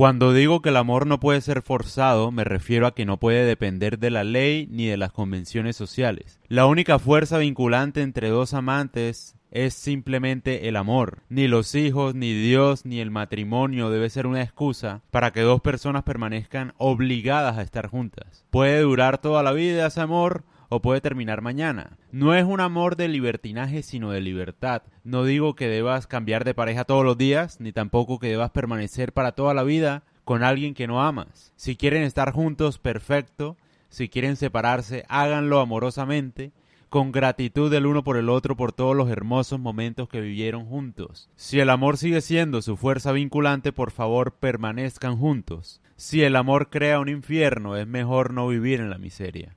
Cuando digo que el amor no puede ser forzado, me refiero a que no puede depender de la ley ni de las convenciones sociales. La única fuerza vinculante entre dos amantes es simplemente el amor. Ni los hijos, ni Dios, ni el matrimonio debe ser una excusa para que dos personas permanezcan obligadas a estar juntas. Puede durar toda la vida ese amor o puede terminar mañana. No es un amor de libertinaje, sino de libertad. No digo que debas cambiar de pareja todos los días, ni tampoco que debas permanecer para toda la vida con alguien que no amas. Si quieren estar juntos, perfecto. Si quieren separarse, háganlo amorosamente, con gratitud del uno por el otro por todos los hermosos momentos que vivieron juntos. Si el amor sigue siendo su fuerza vinculante, por favor permanezcan juntos. Si el amor crea un infierno, es mejor no vivir en la miseria.